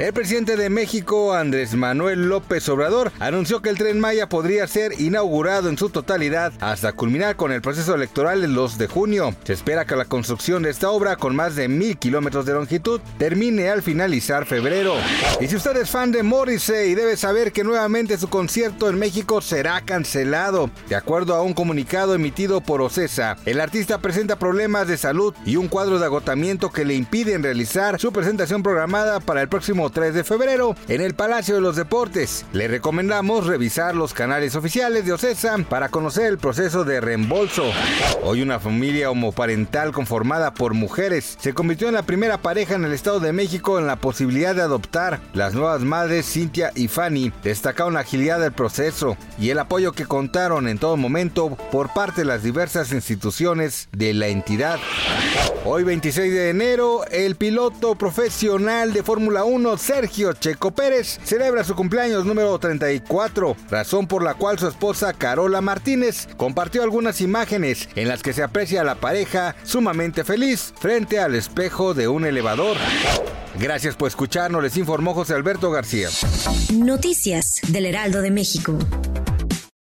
El presidente de México, Andrés Manuel López Obrador, anunció que el tren Maya podría ser inaugurado en su totalidad hasta culminar con el proceso electoral el 2 de junio. Se espera que la construcción de esta obra, con más de mil kilómetros de longitud, termine al finalizar febrero. Y si usted es fan de Morrissey, debe saber que nuevamente su concierto en México será cancelado. De acuerdo a un comunicado emitido por OCESA, el artista presenta problemas de salud y un cuadro de agotamiento que le impiden realizar su presentación programada para el próximo 3 de febrero en el Palacio de los Deportes. Le recomendamos revisar los canales oficiales de OCESA para conocer el proceso de reembolso. Hoy una familia homoparental conformada por mujeres se convirtió en la primera pareja en el Estado de México en la posibilidad de adoptar. Las nuevas madres Cintia y Fanny destacaron la agilidad del proceso y el apoyo que contaron en todo momento por parte de las diversas instituciones de la entidad. Hoy 26 de enero, el piloto profesional de Fórmula 1 Sergio Checo Pérez celebra su cumpleaños número 34, razón por la cual su esposa Carola Martínez compartió algunas imágenes en las que se aprecia a la pareja sumamente feliz frente al espejo de un elevador. Gracias por escucharnos, les informó José Alberto García. Noticias del Heraldo de México.